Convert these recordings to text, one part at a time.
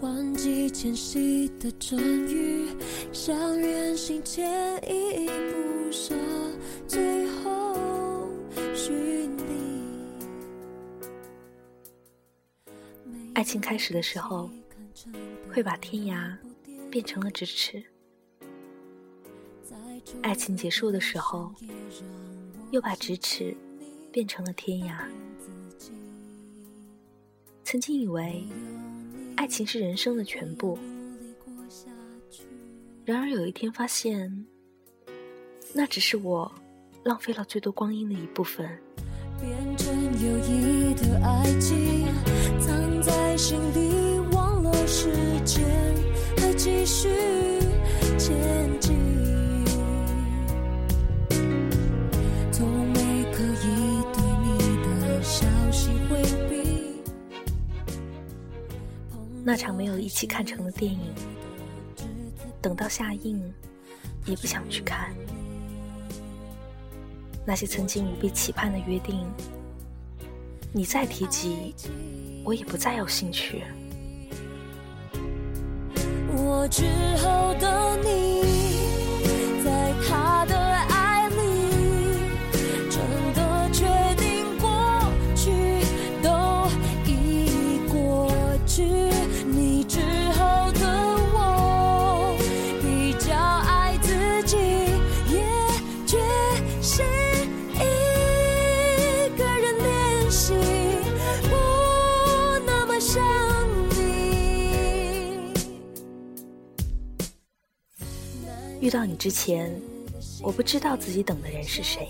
忘记前夕的阵雨，像远行前依依不舍，最后寻你。爱情开始的时候，会把天涯变成了咫尺；爱情结束的时候，又把咫尺变成了天涯。曾经以为爱情是人生的全部，然而有一天发现，那只是我浪费了最多光阴的一部分。变成友谊的爱情，藏在心底，那场没有一起看成的电影，等到下映，也不想去看。那些曾经无比期盼的约定，你再提及，我也不再有兴趣。我之后的你，遇到你之前，我不知道自己等的人是谁；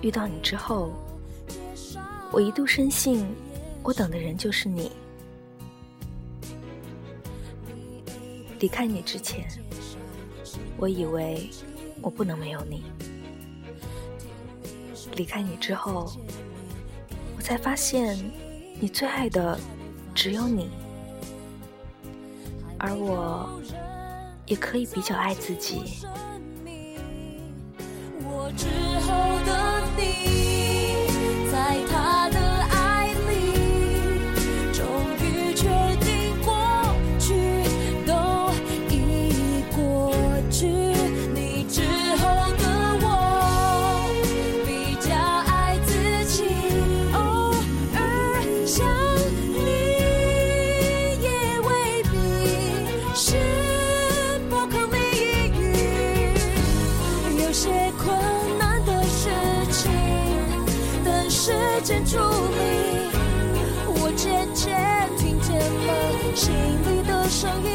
遇到你之后，我一度深信我等的人就是你。离开你之前，我以为我不能没有你；离开你之后，我才发现你最爱的只有你，而我也可以比较爱自己。我之后的你，情，等时间处理。我渐渐听见了心里的声音，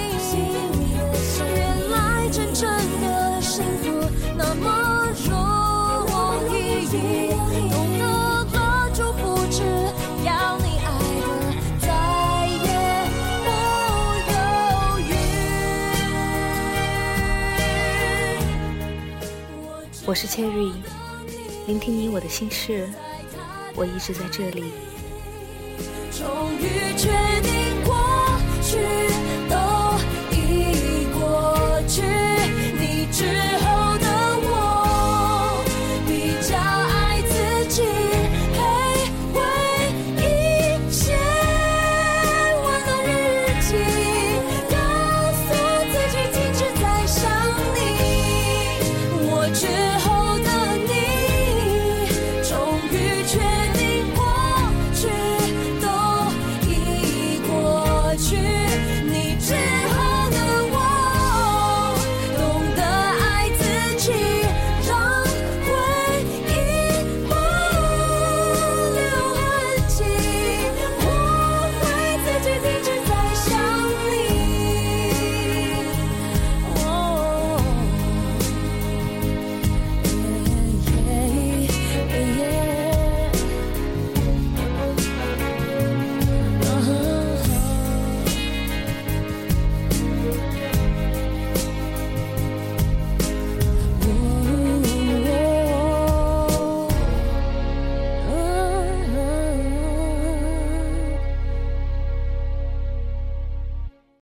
原来真正的幸福那么容易，懂得了祝福，只要你爱的再也不犹豫。我是 Cherry，聆听你我的心事，我一直在这里。终于确定过去